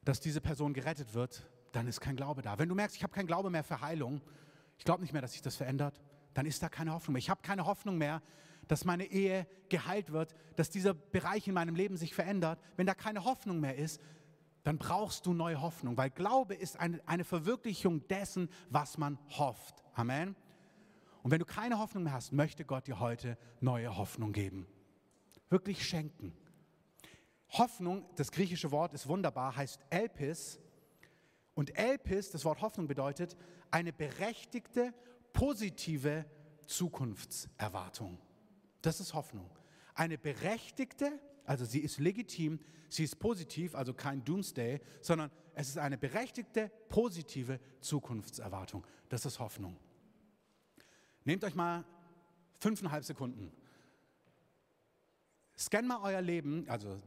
S1: dass diese Person gerettet wird, dann ist kein Glaube da. Wenn du merkst, ich habe keinen Glaube mehr für Heilung, ich glaube nicht mehr, dass sich das verändert, dann ist da keine Hoffnung mehr. Ich habe keine Hoffnung mehr, dass meine Ehe geheilt wird, dass dieser Bereich in meinem Leben sich verändert, wenn da keine Hoffnung mehr ist, dann brauchst du neue Hoffnung, weil Glaube ist eine, eine Verwirklichung dessen, was man hofft. Amen. Und wenn du keine Hoffnung mehr hast, möchte Gott dir heute neue Hoffnung geben. Wirklich schenken. Hoffnung, das griechische Wort ist wunderbar, heißt Elpis. Und Elpis, das Wort Hoffnung bedeutet eine berechtigte, positive Zukunftserwartung. Das ist Hoffnung. Eine berechtigte, also sie ist legitim, sie ist positiv, also kein Doomsday, sondern es ist eine berechtigte, positive Zukunftserwartung. Das ist Hoffnung. Nehmt euch mal fünfeinhalb Sekunden. Scannt mal euer Leben, also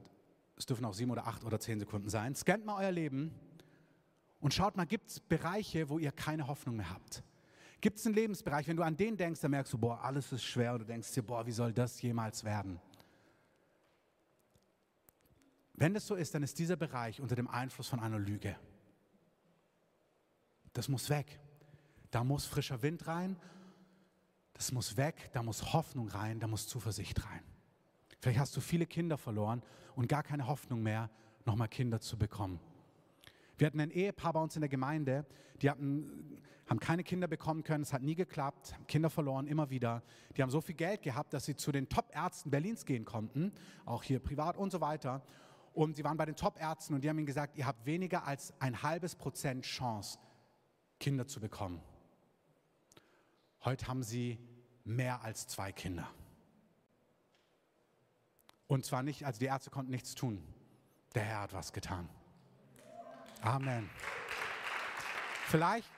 S1: es dürfen auch sieben oder acht oder zehn Sekunden sein. Scannt mal euer Leben und schaut mal, gibt es Bereiche, wo ihr keine Hoffnung mehr habt? Gibt es einen Lebensbereich, wenn du an den denkst, dann merkst du, boah, alles ist schwer und du denkst dir, boah, wie soll das jemals werden? Wenn das so ist, dann ist dieser Bereich unter dem Einfluss von einer Lüge. Das muss weg. Da muss frischer Wind rein. Das muss weg. Da muss Hoffnung rein. Da muss Zuversicht rein. Vielleicht hast du viele Kinder verloren und gar keine Hoffnung mehr, nochmal Kinder zu bekommen. Wir hatten ein Ehepaar bei uns in der Gemeinde, die hatten, haben keine Kinder bekommen können, es hat nie geklappt, haben Kinder verloren, immer wieder. Die haben so viel Geld gehabt, dass sie zu den Top-Ärzten Berlins gehen konnten, auch hier privat und so weiter. Und sie waren bei den Top-Ärzten und die haben ihnen gesagt, ihr habt weniger als ein halbes Prozent Chance, Kinder zu bekommen. Heute haben sie mehr als zwei Kinder. Und zwar nicht, also die Ärzte konnten nichts tun. Der Herr hat was getan. Amen. Vielleicht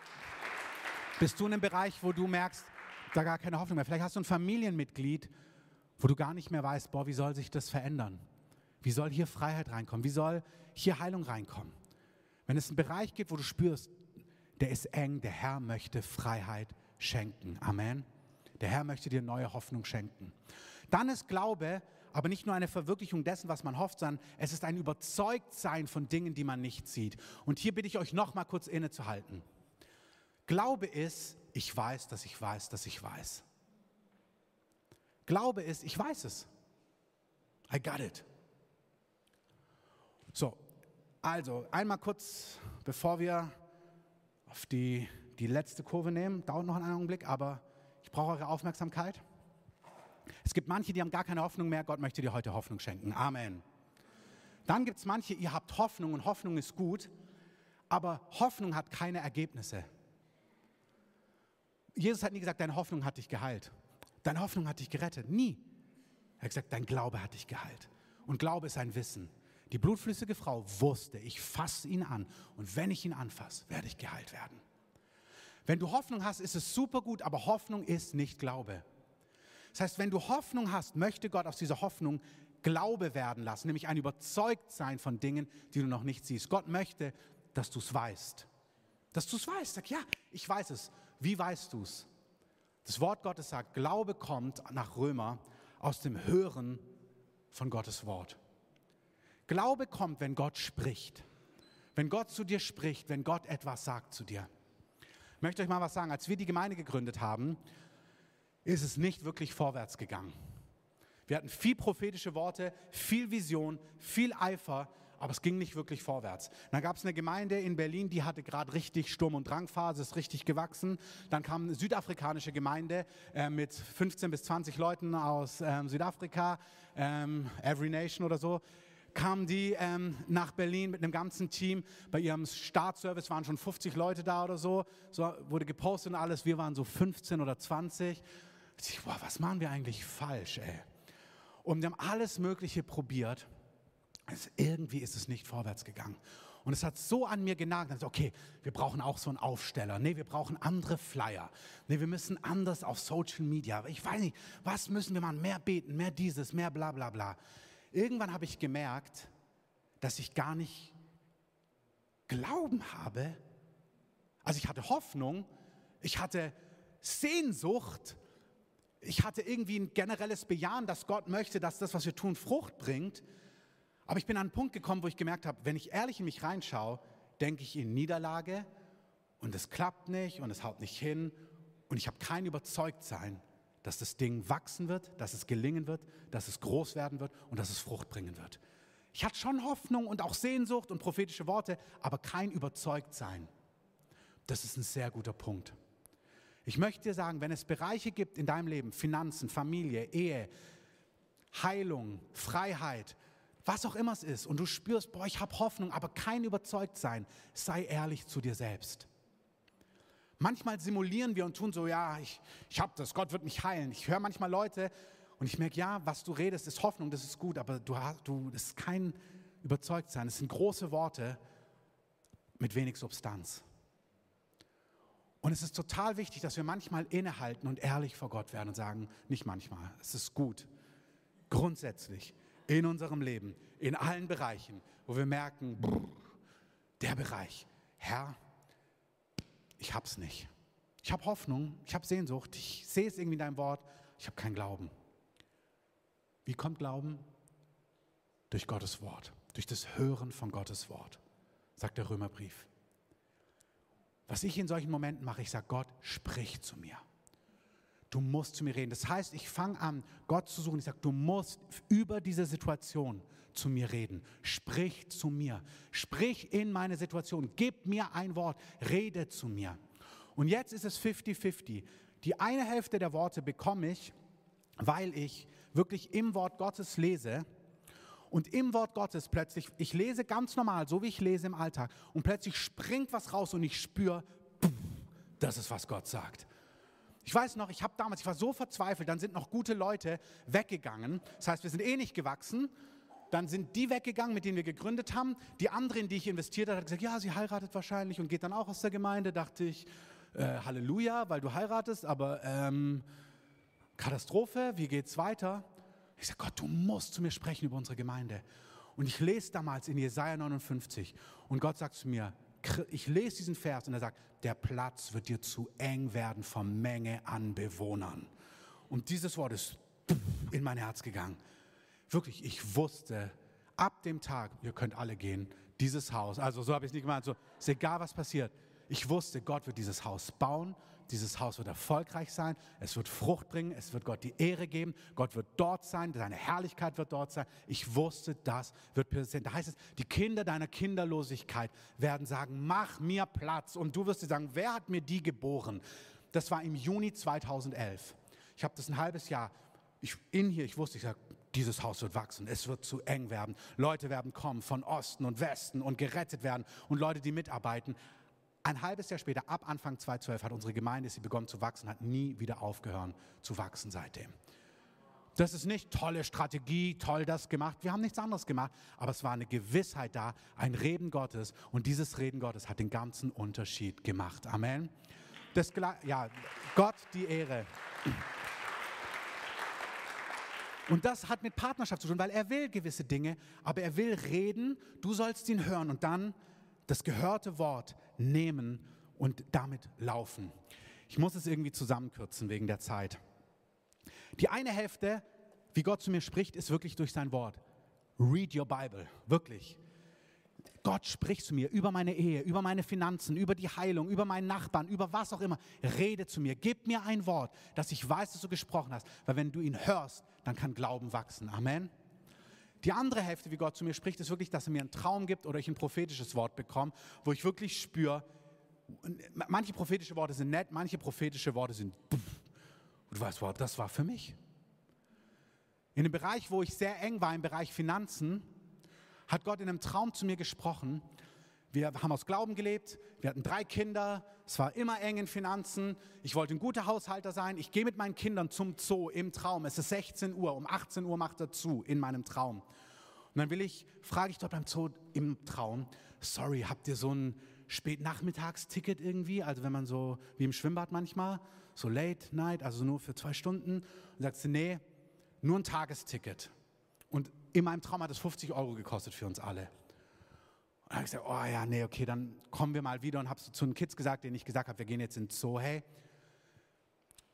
S1: bist du in einem Bereich, wo du merkst, da gar keine Hoffnung mehr. Vielleicht hast du ein Familienmitglied, wo du gar nicht mehr weißt, boah, wie soll sich das verändern? Wie soll hier Freiheit reinkommen? Wie soll hier Heilung reinkommen? Wenn es einen Bereich gibt, wo du spürst, der ist eng, der Herr möchte Freiheit schenken. Amen. Der Herr möchte dir neue Hoffnung schenken. Dann ist Glaube aber nicht nur eine Verwirklichung dessen, was man hofft, sondern es ist ein Überzeugtsein von Dingen, die man nicht sieht. Und hier bitte ich euch noch mal kurz innezuhalten. Glaube ist, ich weiß, dass ich weiß, dass ich weiß. Glaube ist, ich weiß es. I got it. So, also einmal kurz, bevor wir auf die, die letzte Kurve nehmen, dauert noch einen Augenblick, aber ich brauche eure Aufmerksamkeit. Es gibt manche, die haben gar keine Hoffnung mehr. Gott möchte dir heute Hoffnung schenken. Amen. Dann gibt es manche, ihr habt Hoffnung und Hoffnung ist gut, aber Hoffnung hat keine Ergebnisse. Jesus hat nie gesagt, deine Hoffnung hat dich geheilt. Deine Hoffnung hat dich gerettet. Nie. Er hat gesagt, dein Glaube hat dich geheilt. Und Glaube ist ein Wissen. Die blutflüssige Frau wusste, ich fasse ihn an und wenn ich ihn anfasse, werde ich geheilt werden. Wenn du Hoffnung hast, ist es super gut, aber Hoffnung ist nicht Glaube. Das heißt, wenn du Hoffnung hast, möchte Gott aus dieser Hoffnung Glaube werden lassen, nämlich ein Überzeugtsein von Dingen, die du noch nicht siehst. Gott möchte, dass du es weißt. Dass du es weißt. Sag, ja, ich weiß es. Wie weißt du es? Das Wort Gottes sagt, Glaube kommt nach Römer aus dem Hören von Gottes Wort. Glaube kommt, wenn Gott spricht. Wenn Gott zu dir spricht, wenn Gott etwas sagt zu dir. Ich möchte euch mal was sagen. Als wir die Gemeinde gegründet haben, ist es nicht wirklich vorwärts gegangen. Wir hatten viel prophetische Worte, viel Vision, viel Eifer, aber es ging nicht wirklich vorwärts. Dann gab es eine Gemeinde in Berlin, die hatte gerade richtig Sturm- und Drangphase, ist richtig gewachsen. Dann kam eine südafrikanische Gemeinde äh, mit 15 bis 20 Leuten aus ähm, Südafrika, ähm, Every Nation oder so kamen die ähm, nach Berlin mit einem ganzen Team. Bei ihrem Startservice waren schon 50 Leute da oder so. So wurde gepostet und alles. Wir waren so 15 oder 20. Ich, boah, was machen wir eigentlich falsch, ey? Und wir haben alles Mögliche probiert. Also irgendwie ist es nicht vorwärts gegangen. Und es hat so an mir genagt, dass, okay, wir brauchen auch so einen Aufsteller. Nee, wir brauchen andere Flyer. Nee, wir müssen anders auf Social Media. Ich weiß nicht, was müssen wir machen? Mehr beten, mehr dieses, mehr bla bla bla. Irgendwann habe ich gemerkt, dass ich gar nicht Glauben habe. Also ich hatte Hoffnung, ich hatte Sehnsucht, ich hatte irgendwie ein generelles Bejahen, dass Gott möchte, dass das, was wir tun, Frucht bringt. Aber ich bin an einen Punkt gekommen, wo ich gemerkt habe, wenn ich ehrlich in mich reinschaue, denke ich in Niederlage und es klappt nicht und es haut nicht hin und ich habe kein Überzeugtsein, dass das Ding wachsen wird, dass es gelingen wird, dass es groß werden wird und dass es Frucht bringen wird. Ich hatte schon Hoffnung und auch Sehnsucht und prophetische Worte, aber kein Überzeugtsein. Das ist ein sehr guter Punkt. Ich möchte dir sagen, wenn es Bereiche gibt in deinem Leben, Finanzen, Familie, Ehe, Heilung, Freiheit, was auch immer es ist, und du spürst, boah, ich habe Hoffnung, aber kein Überzeugtsein, sei ehrlich zu dir selbst. Manchmal simulieren wir und tun so, ja, ich, ich habe das, Gott wird mich heilen. Ich höre manchmal Leute und ich merke, ja, was du redest, ist Hoffnung, das ist gut, aber du hast, du, das ist kein Überzeugtsein. Es sind große Worte mit wenig Substanz. Und es ist total wichtig, dass wir manchmal innehalten und ehrlich vor Gott werden und sagen, nicht manchmal, es ist gut, grundsätzlich in unserem Leben, in allen Bereichen, wo wir merken, brr, der Bereich, Herr, ich hab's nicht. Ich habe Hoffnung, ich habe Sehnsucht, ich sehe es irgendwie in deinem Wort, ich habe keinen Glauben. Wie kommt Glauben? Durch Gottes Wort, durch das Hören von Gottes Wort, sagt der Römerbrief. Was ich in solchen Momenten mache, ich sage, Gott, sprich zu mir. Du musst zu mir reden. Das heißt, ich fange an, Gott zu suchen. Ich sage, du musst über diese Situation zu mir reden. Sprich zu mir. Sprich in meine Situation. Gib mir ein Wort. Rede zu mir. Und jetzt ist es 50-50. Die eine Hälfte der Worte bekomme ich, weil ich wirklich im Wort Gottes lese. Und im Wort Gottes plötzlich, ich lese ganz normal, so wie ich lese im Alltag, und plötzlich springt was raus und ich spüre, das ist, was Gott sagt. Ich weiß noch, ich habe damals, ich war so verzweifelt, dann sind noch gute Leute weggegangen. Das heißt, wir sind eh nicht gewachsen. Dann sind die weggegangen, mit denen wir gegründet haben. Die andere, in die ich investiert habe, hat gesagt, ja, sie heiratet wahrscheinlich und geht dann auch aus der Gemeinde. Dachte ich, äh, Halleluja, weil du heiratest, aber ähm, Katastrophe, wie geht's weiter? Ich sage, Gott, du musst zu mir sprechen über unsere Gemeinde. Und ich lese damals in Jesaja 59 und Gott sagt zu mir, ich lese diesen Vers und er sagt, der Platz wird dir zu eng werden von Menge an Bewohnern. Und dieses Wort ist in mein Herz gegangen. Wirklich, ich wusste ab dem Tag, ihr könnt alle gehen, dieses Haus, also so habe ich es nicht gemeint, so ist egal was passiert. Ich wusste, Gott wird dieses Haus bauen dieses Haus wird erfolgreich sein, es wird Frucht bringen, es wird Gott die Ehre geben, Gott wird dort sein, seine Herrlichkeit wird dort sein. Ich wusste, das wird passieren. Da heißt es, die Kinder deiner Kinderlosigkeit werden sagen, mach mir Platz. Und du wirst dir sagen, wer hat mir die geboren? Das war im Juni 2011. Ich habe das ein halbes Jahr ich, in hier, ich wusste, ich sage, dieses Haus wird wachsen, es wird zu eng werden. Leute werden kommen von Osten und Westen und gerettet werden und Leute, die mitarbeiten. Ein halbes Jahr später, ab Anfang 2012, hat unsere Gemeinde sie begonnen zu wachsen, hat nie wieder aufgehört zu wachsen seitdem. Das ist nicht tolle Strategie, toll das gemacht. Wir haben nichts anderes gemacht, aber es war eine Gewissheit da, ein Reden Gottes und dieses Reden Gottes hat den ganzen Unterschied gemacht. Amen. Das, ja, Gott die Ehre. Und das hat mit Partnerschaft zu tun, weil er will gewisse Dinge, aber er will reden, du sollst ihn hören und dann das gehörte Wort nehmen und damit laufen. Ich muss es irgendwie zusammenkürzen wegen der Zeit. Die eine Hälfte, wie Gott zu mir spricht, ist wirklich durch sein Wort. Read your Bible, wirklich. Gott spricht zu mir über meine Ehe, über meine Finanzen, über die Heilung, über meinen Nachbarn, über was auch immer. Rede zu mir, gib mir ein Wort, dass ich weiß, dass du gesprochen hast. Weil wenn du ihn hörst, dann kann Glauben wachsen. Amen. Die andere Hälfte, wie Gott zu mir spricht, ist wirklich, dass er mir einen Traum gibt oder ich ein prophetisches Wort bekomme, wo ich wirklich spüre, manche prophetische Worte sind nett, manche prophetische Worte sind, du weißt, wow, das war für mich. In dem Bereich, wo ich sehr eng war, im Bereich Finanzen, hat Gott in einem Traum zu mir gesprochen wir haben aus Glauben gelebt, wir hatten drei Kinder, es war immer eng in Finanzen, ich wollte ein guter Haushalter sein, ich gehe mit meinen Kindern zum Zoo im Traum, es ist 16 Uhr, um 18 Uhr macht er zu in meinem Traum. Und dann will ich, frage ich dort beim Zoo im Traum, sorry, habt ihr so ein Spätnachmittagsticket irgendwie, also wenn man so, wie im Schwimmbad manchmal, so Late Night, also nur für zwei Stunden, und sagt sie, nee, nur ein Tagesticket. Und in meinem Traum hat es 50 Euro gekostet für uns alle. Und dann habe ich gesagt, oh ja, nee, okay, dann kommen wir mal wieder und habe zu den Kids gesagt, denen ich gesagt habe, wir gehen jetzt ins Zoo, hey,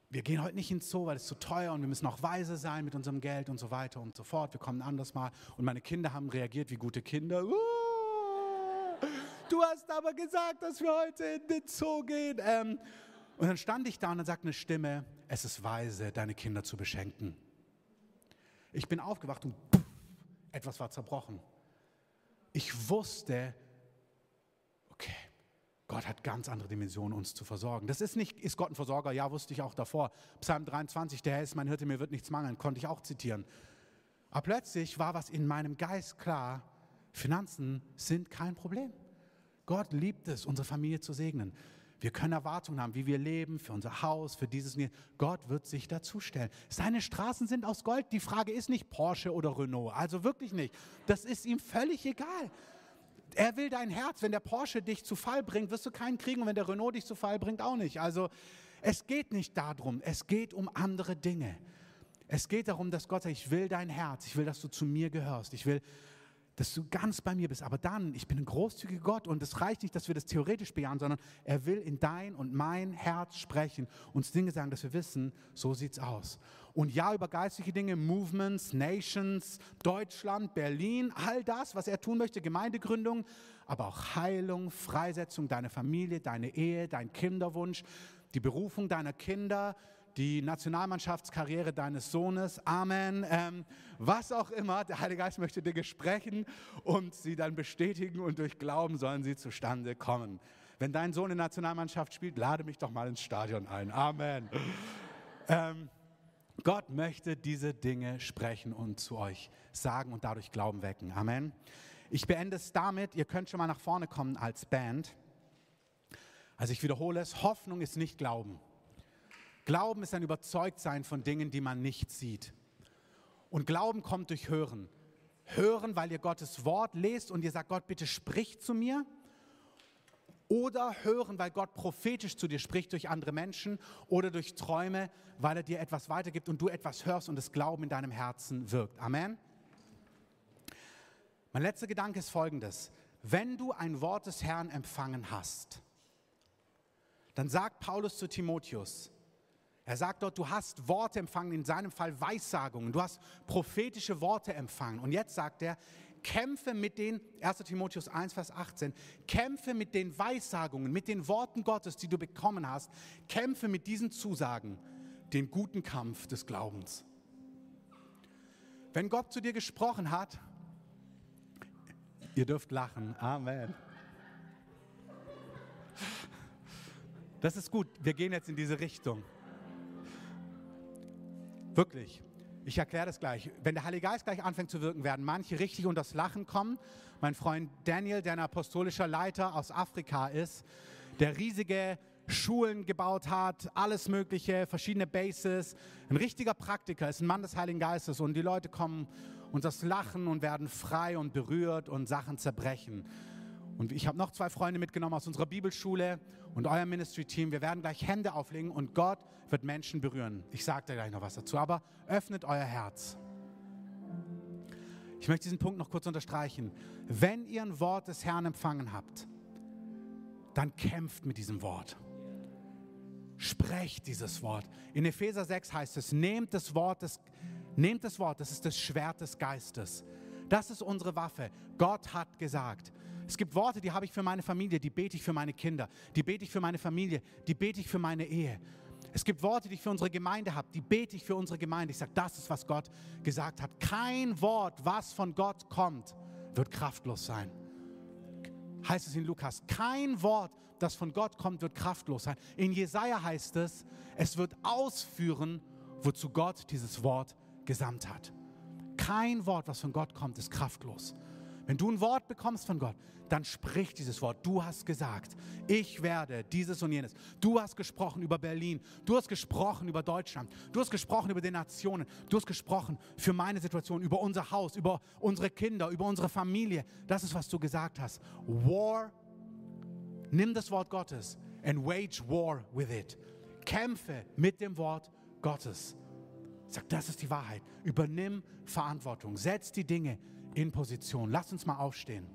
S1: wir gehen heute nicht ins Zoo, weil es zu teuer und wir müssen auch weise sein mit unserem Geld und so weiter und so fort. Wir kommen anders mal. Und meine Kinder haben reagiert wie gute Kinder. Uh, du hast aber gesagt, dass wir heute in den Zoo gehen. Ähm, und dann stand ich da und dann sagt eine Stimme, es ist weise, deine Kinder zu beschenken. Ich bin aufgewacht und puff, etwas war zerbrochen ich wusste, okay, Gott hat ganz andere Dimensionen, uns zu versorgen. Das ist nicht, ist Gott ein Versorger? Ja, wusste ich auch davor. Psalm 23, der Herr ist mein Hirte, mir wird nichts mangeln, konnte ich auch zitieren. Aber plötzlich war was in meinem Geist klar, Finanzen sind kein Problem. Gott liebt es, unsere Familie zu segnen. Wir können Erwartungen haben, wie wir leben, für unser Haus, für dieses. Gott wird sich dazustellen. Seine Straßen sind aus Gold. Die Frage ist nicht Porsche oder Renault. Also wirklich nicht. Das ist ihm völlig egal. Er will dein Herz. Wenn der Porsche dich zu Fall bringt, wirst du keinen kriegen. Und wenn der Renault dich zu Fall bringt, auch nicht. Also es geht nicht darum. Es geht um andere Dinge. Es geht darum, dass Gott sagt, ich will dein Herz. Ich will, dass du zu mir gehörst. Ich will, dass du ganz bei mir bist. Aber dann, ich bin ein großzügiger Gott und es reicht nicht, dass wir das theoretisch bejahen, sondern er will in dein und mein Herz sprechen, uns Dinge sagen, dass wir wissen, so sieht's aus. Und ja, über geistliche Dinge, Movements, Nations, Deutschland, Berlin, all das, was er tun möchte, Gemeindegründung, aber auch Heilung, Freisetzung, deine Familie, deine Ehe, dein Kinderwunsch, die Berufung deiner Kinder, die Nationalmannschaftskarriere deines Sohnes, Amen, ähm, was auch immer. Der Heilige Geist möchte Dinge sprechen und sie dann bestätigen und durch Glauben sollen sie zustande kommen. Wenn dein Sohn in der Nationalmannschaft spielt, lade mich doch mal ins Stadion ein. Amen. Ähm, Gott möchte diese Dinge sprechen und zu euch sagen und dadurch Glauben wecken. Amen. Ich beende es damit, ihr könnt schon mal nach vorne kommen als Band. Also ich wiederhole es, Hoffnung ist nicht Glauben. Glauben ist ein Überzeugtsein von Dingen, die man nicht sieht. Und Glauben kommt durch Hören. Hören, weil ihr Gottes Wort lest und ihr sagt, Gott, bitte sprich zu mir. Oder hören, weil Gott prophetisch zu dir spricht durch andere Menschen oder durch Träume, weil er dir etwas weitergibt und du etwas hörst und das Glauben in deinem Herzen wirkt. Amen. Mein letzter Gedanke ist folgendes. Wenn du ein Wort des Herrn empfangen hast, dann sagt Paulus zu Timotheus, er sagt dort, du hast Worte empfangen, in seinem Fall Weissagungen, du hast prophetische Worte empfangen. Und jetzt sagt er, kämpfe mit den, 1 Timotheus 1, Vers 18, kämpfe mit den Weissagungen, mit den Worten Gottes, die du bekommen hast, kämpfe mit diesen Zusagen, den guten Kampf des Glaubens. Wenn Gott zu dir gesprochen hat, ihr dürft lachen, Amen. Das ist gut, wir gehen jetzt in diese Richtung. Wirklich. Ich erkläre das gleich. Wenn der Heilige Geist gleich anfängt zu wirken, werden manche richtig unter das Lachen kommen. Mein Freund Daniel, der ein apostolischer Leiter aus Afrika ist, der riesige Schulen gebaut hat, alles Mögliche, verschiedene Bases, ein richtiger Praktiker, ist ein Mann des Heiligen Geistes und die Leute kommen und das Lachen und werden frei und berührt und Sachen zerbrechen. Und ich habe noch zwei Freunde mitgenommen aus unserer Bibelschule und euer Ministry-Team. Wir werden gleich Hände auflegen und Gott wird Menschen berühren. Ich sage da gleich noch was dazu, aber öffnet euer Herz. Ich möchte diesen Punkt noch kurz unterstreichen. Wenn ihr ein Wort des Herrn empfangen habt, dann kämpft mit diesem Wort. Sprecht dieses Wort. In Epheser 6 heißt es, nehmt das Wort, des, nehmt das Wort, das ist das Schwert des Geistes. Das ist unsere Waffe. Gott hat gesagt. Es gibt Worte, die habe ich für meine Familie, die bete ich für meine Kinder, die bete ich für meine Familie, die bete ich für meine Ehe. Es gibt Worte, die ich für unsere Gemeinde habe, die bete ich für unsere Gemeinde. Ich sage, das ist, was Gott gesagt hat. Kein Wort, was von Gott kommt, wird kraftlos sein. Heißt es in Lukas, kein Wort, das von Gott kommt, wird kraftlos sein. In Jesaja heißt es, es wird ausführen, wozu Gott dieses Wort gesandt hat. Kein Wort, was von Gott kommt, ist kraftlos. Wenn du ein Wort bekommst von Gott, dann sprich dieses Wort. Du hast gesagt, ich werde dieses und jenes. Du hast gesprochen über Berlin. Du hast gesprochen über Deutschland. Du hast gesprochen über die Nationen. Du hast gesprochen für meine Situation, über unser Haus, über unsere Kinder, über unsere Familie. Das ist, was du gesagt hast. War, nimm das Wort Gottes and wage war with it. Kämpfe mit dem Wort Gottes. Sag, das ist die Wahrheit. Übernimm Verantwortung. Setz die Dinge in Position. Lass uns mal aufstehen.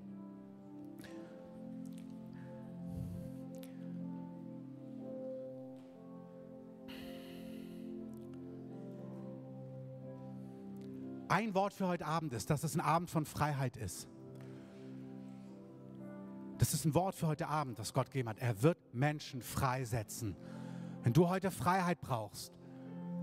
S1: Ein Wort für heute Abend ist, dass es ein Abend von Freiheit ist. Das ist ein Wort für heute Abend, das Gott gegeben hat. Er wird Menschen freisetzen. Wenn du heute Freiheit brauchst,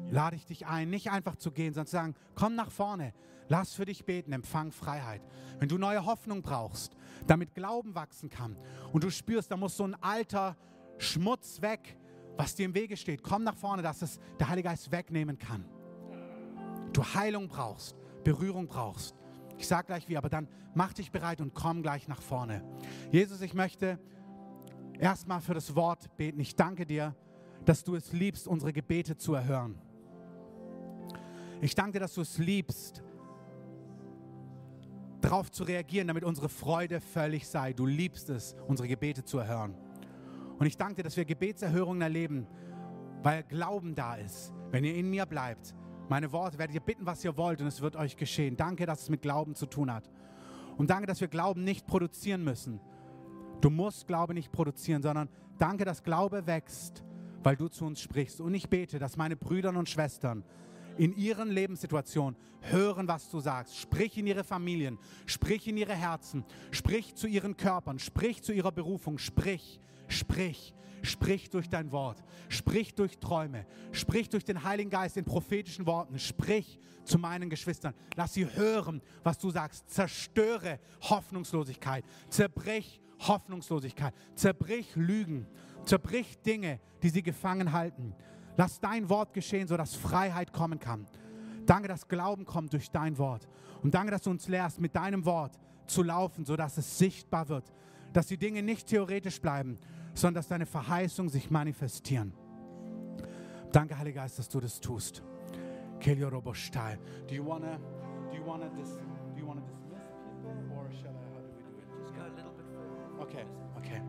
S1: lade ich dich ein, nicht einfach zu gehen, sondern zu sagen, komm nach vorne, lass für dich beten, empfang Freiheit. Wenn du neue Hoffnung brauchst, damit Glauben wachsen kann und du spürst, da muss so ein alter Schmutz weg, was dir im Wege steht, komm nach vorne, dass es der Heilige Geist wegnehmen kann. Du Heilung brauchst, Berührung brauchst. Ich sage gleich wie, aber dann mach dich bereit und komm gleich nach vorne. Jesus, ich möchte erstmal für das Wort beten. Ich danke dir, dass du es liebst, unsere Gebete zu erhören. Ich danke dir, dass du es liebst, darauf zu reagieren, damit unsere Freude völlig sei. Du liebst es, unsere Gebete zu erhören. Und ich danke dir, dass wir Gebetserhörungen erleben, weil Glauben da ist. Wenn ihr in mir bleibt, meine Worte, werdet ihr bitten, was ihr wollt und es wird euch geschehen. Danke, dass es mit Glauben zu tun hat. Und danke, dass wir Glauben nicht produzieren müssen. Du musst Glaube nicht produzieren, sondern danke, dass Glaube wächst, weil du zu uns sprichst. Und ich bete, dass meine Brüder und Schwestern in ihren Lebenssituationen hören, was du sagst. Sprich in ihre Familien, sprich in ihre Herzen, sprich zu ihren Körpern, sprich zu ihrer Berufung, sprich, sprich, sprich durch dein Wort, sprich durch Träume, sprich durch den Heiligen Geist in prophetischen Worten, sprich zu meinen Geschwistern. Lass sie hören, was du sagst. Zerstöre Hoffnungslosigkeit, zerbrich Hoffnungslosigkeit, zerbrich Lügen, zerbrich Dinge, die sie gefangen halten. Lass dein Wort geschehen, sodass Freiheit kommen kann. Danke, dass Glauben kommt durch dein Wort. Und danke, dass du uns lehrst, mit deinem Wort zu laufen, sodass es sichtbar wird. Dass die Dinge nicht theoretisch bleiben, sondern dass deine Verheißungen sich manifestieren. Danke, Heiliger Geist, dass du das tust. Kelio Robostai. Do you wanna, do you wanna, dis, do you wanna dismiss people or shall I, how do we do it?
S2: Just go a little bit further.
S1: Okay, okay.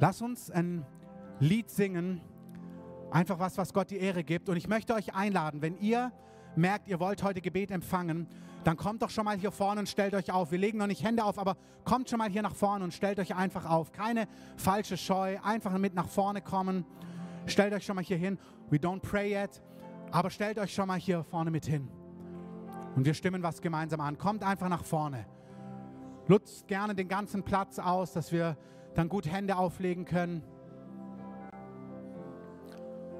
S1: Lass uns ein Lied singen, einfach was, was Gott die Ehre gibt. Und ich möchte euch einladen, wenn ihr merkt, ihr wollt heute Gebet empfangen, dann kommt doch schon mal hier vorne und stellt euch auf. Wir legen noch nicht Hände auf, aber kommt schon mal hier nach vorne und stellt euch einfach auf. Keine falsche Scheu, einfach mit nach vorne kommen. Stellt euch schon mal hier hin. We don't pray yet, aber stellt euch schon mal hier vorne mit hin. Und wir stimmen was gemeinsam an. Kommt einfach nach vorne. Nutzt gerne den ganzen Platz aus, dass wir dann gut Hände auflegen können.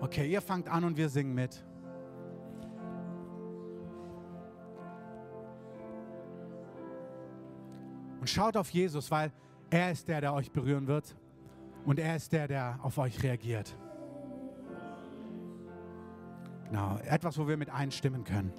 S1: Okay, ihr fangt an und wir singen mit. Und schaut auf Jesus, weil er ist der, der euch berühren wird. Und er ist der, der auf euch reagiert. Genau, etwas, wo wir mit einstimmen können.